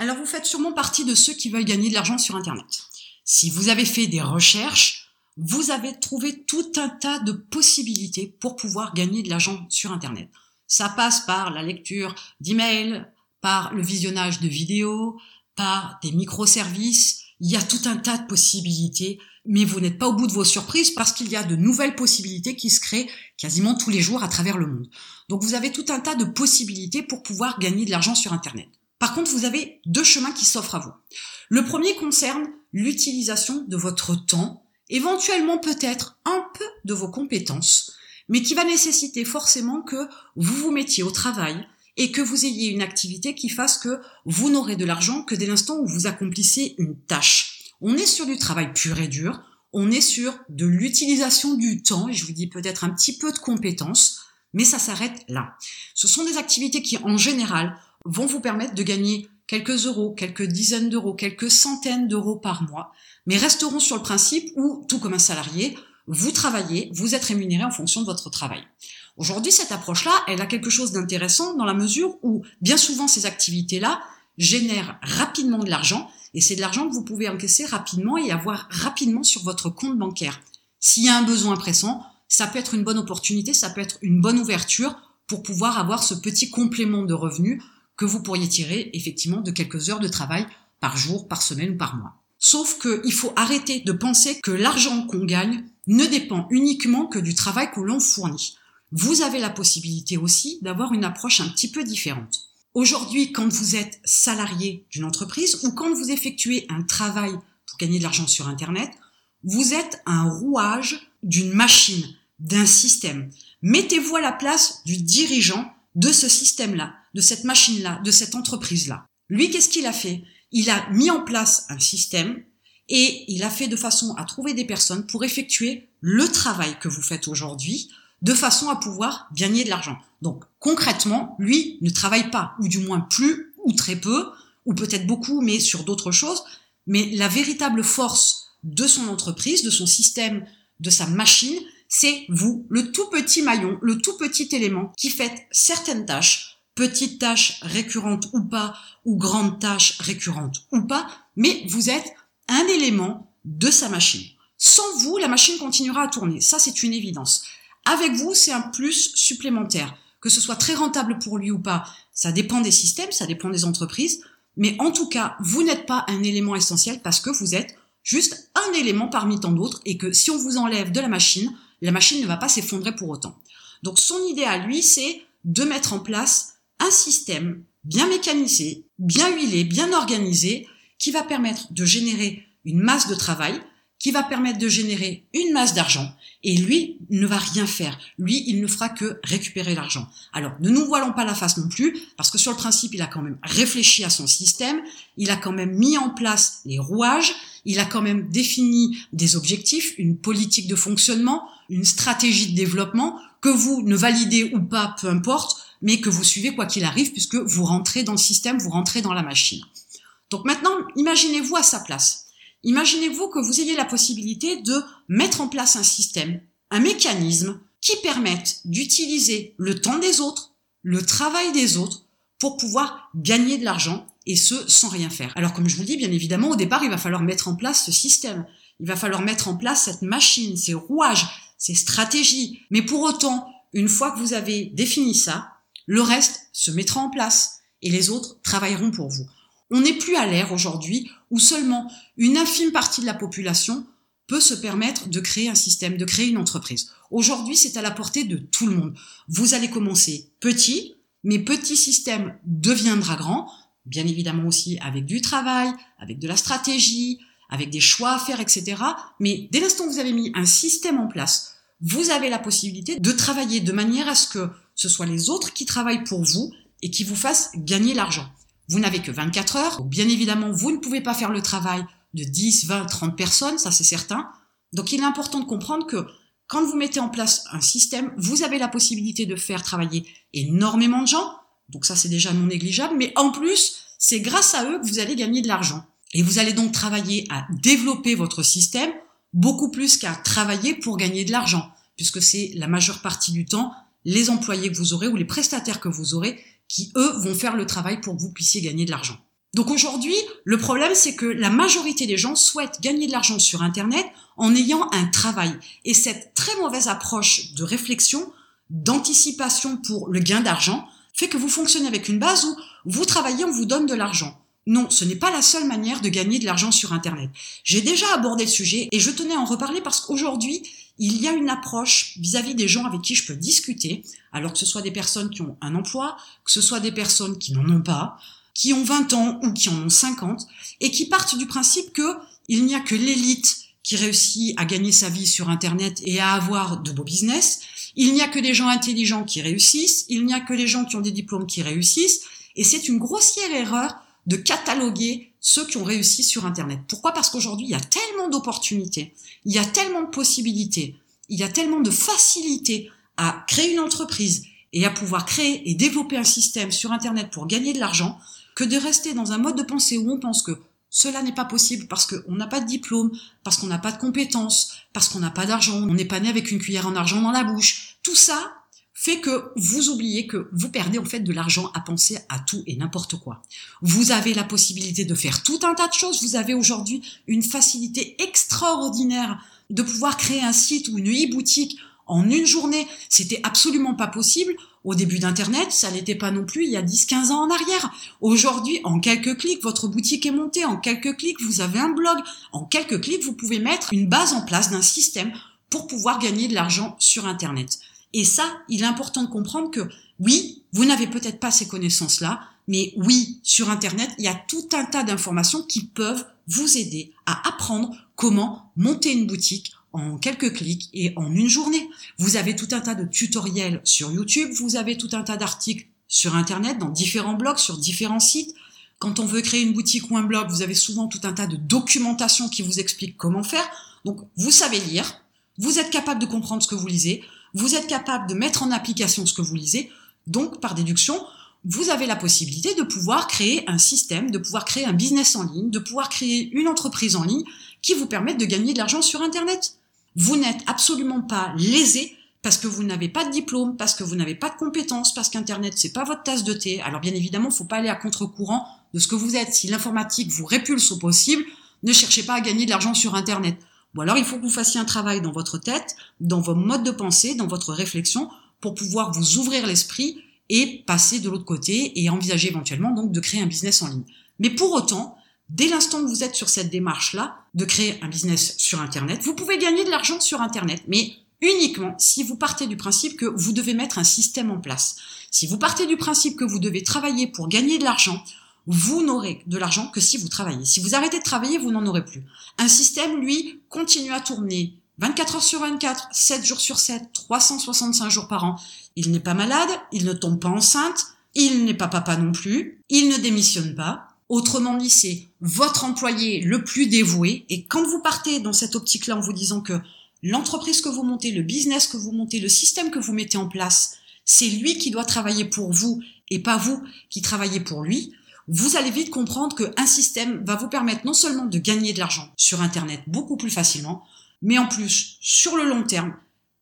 Alors vous faites sûrement partie de ceux qui veulent gagner de l'argent sur Internet. Si vous avez fait des recherches, vous avez trouvé tout un tas de possibilités pour pouvoir gagner de l'argent sur Internet. Ça passe par la lecture d'emails, par le visionnage de vidéos, par des microservices. Il y a tout un tas de possibilités, mais vous n'êtes pas au bout de vos surprises parce qu'il y a de nouvelles possibilités qui se créent quasiment tous les jours à travers le monde. Donc vous avez tout un tas de possibilités pour pouvoir gagner de l'argent sur Internet. Par contre, vous avez deux chemins qui s'offrent à vous. Le premier concerne l'utilisation de votre temps, éventuellement peut-être un peu de vos compétences, mais qui va nécessiter forcément que vous vous mettiez au travail et que vous ayez une activité qui fasse que vous n'aurez de l'argent que dès l'instant où vous accomplissez une tâche. On est sur du travail pur et dur, on est sur de l'utilisation du temps, et je vous dis peut-être un petit peu de compétences, mais ça s'arrête là. Ce sont des activités qui, en général, vont vous permettre de gagner quelques euros, quelques dizaines d'euros, quelques centaines d'euros par mois, mais resteront sur le principe où, tout comme un salarié, vous travaillez, vous êtes rémunéré en fonction de votre travail. Aujourd'hui, cette approche-là, elle a quelque chose d'intéressant dans la mesure où, bien souvent, ces activités-là génèrent rapidement de l'argent, et c'est de l'argent que vous pouvez encaisser rapidement et avoir rapidement sur votre compte bancaire. S'il y a un besoin pressant, ça peut être une bonne opportunité, ça peut être une bonne ouverture pour pouvoir avoir ce petit complément de revenus que vous pourriez tirer effectivement de quelques heures de travail par jour, par semaine ou par mois. Sauf qu'il faut arrêter de penser que l'argent qu'on gagne ne dépend uniquement que du travail que l'on fournit. Vous avez la possibilité aussi d'avoir une approche un petit peu différente. Aujourd'hui, quand vous êtes salarié d'une entreprise ou quand vous effectuez un travail pour gagner de l'argent sur Internet, vous êtes un rouage d'une machine, d'un système. Mettez-vous à la place du dirigeant de ce système-là, de cette machine-là, de cette entreprise-là. Lui, qu'est-ce qu'il a fait? Il a mis en place un système et il a fait de façon à trouver des personnes pour effectuer le travail que vous faites aujourd'hui de façon à pouvoir gagner de l'argent. Donc concrètement, lui ne travaille pas, ou du moins plus, ou très peu, ou peut-être beaucoup, mais sur d'autres choses. Mais la véritable force de son entreprise, de son système, de sa machine, c'est vous, le tout petit maillon, le tout petit élément qui fait certaines tâches, petites tâches récurrentes ou pas, ou grandes tâches récurrentes ou pas, mais vous êtes un élément de sa machine. Sans vous, la machine continuera à tourner. Ça, c'est une évidence. Avec vous, c'est un plus supplémentaire. Que ce soit très rentable pour lui ou pas, ça dépend des systèmes, ça dépend des entreprises. Mais en tout cas, vous n'êtes pas un élément essentiel parce que vous êtes juste un élément parmi tant d'autres et que si on vous enlève de la machine, la machine ne va pas s'effondrer pour autant. Donc son idée à lui, c'est de mettre en place un système bien mécanisé, bien huilé, bien organisé, qui va permettre de générer une masse de travail, qui va permettre de générer une masse d'argent. Et lui ne va rien faire. Lui, il ne fera que récupérer l'argent. Alors, ne nous voilons pas la face non plus, parce que sur le principe, il a quand même réfléchi à son système, il a quand même mis en place les rouages, il a quand même défini des objectifs, une politique de fonctionnement, une stratégie de développement, que vous ne validez ou pas, peu importe, mais que vous suivez quoi qu'il arrive, puisque vous rentrez dans le système, vous rentrez dans la machine. Donc maintenant, imaginez-vous à sa place. Imaginez-vous que vous ayez la possibilité de mettre en place un système, un mécanisme qui permette d'utiliser le temps des autres, le travail des autres, pour pouvoir gagner de l'argent, et ce, sans rien faire. Alors comme je vous dis, bien évidemment, au départ, il va falloir mettre en place ce système. Il va falloir mettre en place cette machine, ces rouages, ces stratégies. Mais pour autant, une fois que vous avez défini ça, le reste se mettra en place et les autres travailleront pour vous. On n'est plus à l'ère aujourd'hui où seulement une infime partie de la population peut se permettre de créer un système, de créer une entreprise. Aujourd'hui, c'est à la portée de tout le monde. Vous allez commencer petit, mais petit système deviendra grand, bien évidemment aussi avec du travail, avec de la stratégie, avec des choix à faire, etc. Mais dès l'instant où vous avez mis un système en place, vous avez la possibilité de travailler de manière à ce que ce soit les autres qui travaillent pour vous et qui vous fassent gagner l'argent. Vous n'avez que 24 heures. bien évidemment, vous ne pouvez pas faire le travail de 10, 20, 30 personnes, ça c'est certain. Donc il est important de comprendre que quand vous mettez en place un système, vous avez la possibilité de faire travailler énormément de gens. Donc ça c'est déjà non négligeable, mais en plus, c'est grâce à eux que vous allez gagner de l'argent. Et vous allez donc travailler à développer votre système beaucoup plus qu'à travailler pour gagner de l'argent, puisque c'est la majeure partie du temps les employés que vous aurez ou les prestataires que vous aurez qui, eux, vont faire le travail pour que vous puissiez gagner de l'argent. Donc aujourd'hui, le problème, c'est que la majorité des gens souhaitent gagner de l'argent sur Internet en ayant un travail. Et cette très mauvaise approche de réflexion, d'anticipation pour le gain d'argent, fait que vous fonctionnez avec une base où vous travaillez, on vous donne de l'argent. Non, ce n'est pas la seule manière de gagner de l'argent sur Internet. J'ai déjà abordé le sujet et je tenais à en reparler parce qu'aujourd'hui, il y a une approche vis-à-vis des gens avec qui je peux discuter, alors que ce soit des personnes qui ont un emploi, que ce soit des personnes qui n'en ont pas, qui ont 20 ans ou qui en ont 50, et qui partent du principe que il n'y a que l'élite qui réussit à gagner sa vie sur Internet et à avoir de beaux business. Il n'y a que des gens intelligents qui réussissent. Il n'y a que les gens qui ont des diplômes qui réussissent. Et c'est une grossière erreur de cataloguer ceux qui ont réussi sur Internet. Pourquoi? Parce qu'aujourd'hui, il y a tellement d'opportunités, il y a tellement de possibilités, il y a tellement de facilité à créer une entreprise et à pouvoir créer et développer un système sur Internet pour gagner de l'argent que de rester dans un mode de pensée où on pense que cela n'est pas possible parce qu'on n'a pas de diplôme, parce qu'on n'a pas de compétences, parce qu'on n'a pas d'argent, on n'est pas né avec une cuillère en argent dans la bouche. Tout ça, fait que vous oubliez que vous perdez en fait de l'argent à penser à tout et n'importe quoi. Vous avez la possibilité de faire tout un tas de choses. Vous avez aujourd'hui une facilité extraordinaire de pouvoir créer un site ou une e-boutique en une journée. C'était absolument pas possible. Au début d'Internet, ça n'était pas non plus il y a 10-15 ans en arrière. Aujourd'hui, en quelques clics, votre boutique est montée. En quelques clics, vous avez un blog. En quelques clics, vous pouvez mettre une base en place d'un système pour pouvoir gagner de l'argent sur Internet. Et ça, il est important de comprendre que oui, vous n'avez peut-être pas ces connaissances-là, mais oui, sur Internet, il y a tout un tas d'informations qui peuvent vous aider à apprendre comment monter une boutique en quelques clics et en une journée. Vous avez tout un tas de tutoriels sur YouTube, vous avez tout un tas d'articles sur Internet, dans différents blogs, sur différents sites. Quand on veut créer une boutique ou un blog, vous avez souvent tout un tas de documentation qui vous explique comment faire. Donc, vous savez lire, vous êtes capable de comprendre ce que vous lisez, vous êtes capable de mettre en application ce que vous lisez, donc par déduction, vous avez la possibilité de pouvoir créer un système, de pouvoir créer un business en ligne, de pouvoir créer une entreprise en ligne qui vous permette de gagner de l'argent sur Internet. Vous n'êtes absolument pas lésé parce que vous n'avez pas de diplôme, parce que vous n'avez pas de compétences, parce qu'Internet c'est pas votre tasse de thé. Alors bien évidemment, faut pas aller à contre-courant de ce que vous êtes. Si l'informatique vous répulse au possible, ne cherchez pas à gagner de l'argent sur Internet. Ou alors il faut que vous fassiez un travail dans votre tête, dans vos modes de pensée, dans votre réflexion, pour pouvoir vous ouvrir l'esprit et passer de l'autre côté et envisager éventuellement donc de créer un business en ligne. Mais pour autant, dès l'instant où vous êtes sur cette démarche-là, de créer un business sur Internet, vous pouvez gagner de l'argent sur Internet, mais uniquement si vous partez du principe que vous devez mettre un système en place. Si vous partez du principe que vous devez travailler pour gagner de l'argent, vous n'aurez de l'argent que si vous travaillez. Si vous arrêtez de travailler, vous n'en aurez plus. Un système, lui, continue à tourner 24 heures sur 24, 7 jours sur 7, 365 jours par an. Il n'est pas malade, il ne tombe pas enceinte, il n'est pas papa non plus, il ne démissionne pas. Autrement dit, c'est votre employé le plus dévoué. Et quand vous partez dans cette optique-là en vous disant que l'entreprise que vous montez, le business que vous montez, le système que vous mettez en place, c'est lui qui doit travailler pour vous et pas vous qui travaillez pour lui, vous allez vite comprendre qu'un système va vous permettre non seulement de gagner de l'argent sur Internet beaucoup plus facilement, mais en plus, sur le long terme,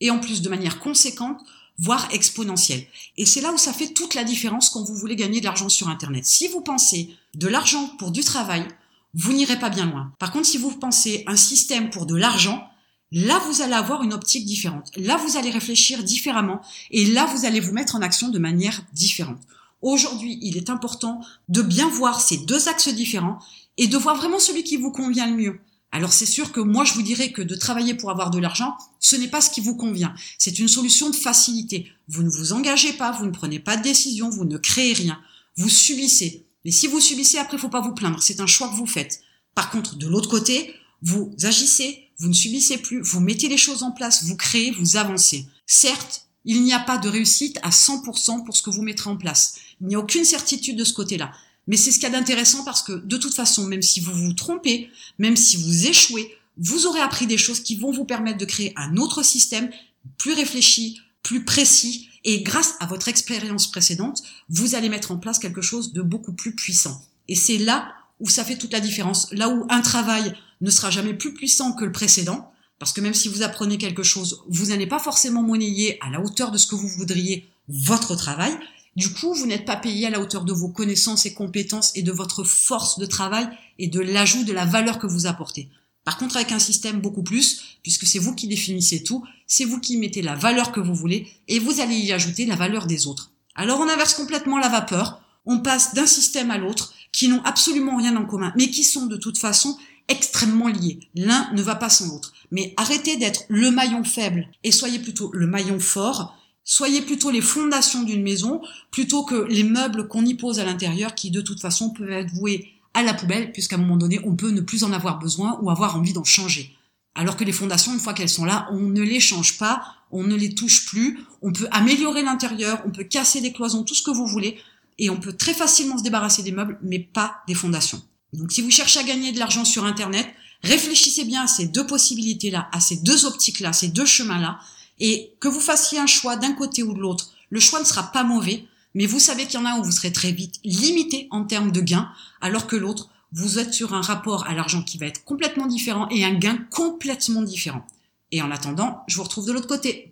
et en plus de manière conséquente, voire exponentielle. Et c'est là où ça fait toute la différence quand vous voulez gagner de l'argent sur Internet. Si vous pensez de l'argent pour du travail, vous n'irez pas bien loin. Par contre, si vous pensez un système pour de l'argent, là, vous allez avoir une optique différente. Là, vous allez réfléchir différemment. Et là, vous allez vous mettre en action de manière différente. Aujourd'hui, il est important de bien voir ces deux axes différents et de voir vraiment celui qui vous convient le mieux. Alors c'est sûr que moi je vous dirais que de travailler pour avoir de l'argent, ce n'est pas ce qui vous convient. C'est une solution de facilité. Vous ne vous engagez pas, vous ne prenez pas de décision, vous ne créez rien. Vous subissez. Mais si vous subissez, après, faut pas vous plaindre. C'est un choix que vous faites. Par contre, de l'autre côté, vous agissez, vous ne subissez plus, vous mettez les choses en place, vous créez, vous avancez. Certes, il n'y a pas de réussite à 100% pour ce que vous mettrez en place. Il n'y a aucune certitude de ce côté-là. Mais c'est ce qu'il y a d'intéressant parce que de toute façon, même si vous vous trompez, même si vous échouez, vous aurez appris des choses qui vont vous permettre de créer un autre système plus réfléchi, plus précis. Et grâce à votre expérience précédente, vous allez mettre en place quelque chose de beaucoup plus puissant. Et c'est là où ça fait toute la différence. Là où un travail ne sera jamais plus puissant que le précédent, parce que même si vous apprenez quelque chose, vous n'allez pas forcément monnayer à la hauteur de ce que vous voudriez votre travail. Du coup, vous n'êtes pas payé à la hauteur de vos connaissances et compétences et de votre force de travail et de l'ajout de la valeur que vous apportez. Par contre, avec un système beaucoup plus, puisque c'est vous qui définissez tout, c'est vous qui mettez la valeur que vous voulez et vous allez y ajouter la valeur des autres. Alors on inverse complètement la vapeur, on passe d'un système à l'autre qui n'ont absolument rien en commun, mais qui sont de toute façon extrêmement liés. L'un ne va pas sans l'autre. Mais arrêtez d'être le maillon faible et soyez plutôt le maillon fort. Soyez plutôt les fondations d'une maison plutôt que les meubles qu'on y pose à l'intérieur qui de toute façon peuvent être voués à la poubelle puisqu'à un moment donné on peut ne plus en avoir besoin ou avoir envie d'en changer. Alors que les fondations, une fois qu'elles sont là, on ne les change pas, on ne les touche plus, on peut améliorer l'intérieur, on peut casser des cloisons, tout ce que vous voulez, et on peut très facilement se débarrasser des meubles, mais pas des fondations. Donc si vous cherchez à gagner de l'argent sur Internet, réfléchissez bien à ces deux possibilités-là, à ces deux optiques-là, ces deux chemins-là, et que vous fassiez un choix d'un côté ou de l'autre. Le choix ne sera pas mauvais, mais vous savez qu'il y en a où vous serez très vite limité en termes de gains, alors que l'autre, vous êtes sur un rapport à l'argent qui va être complètement différent et un gain complètement différent. Et en attendant, je vous retrouve de l'autre côté.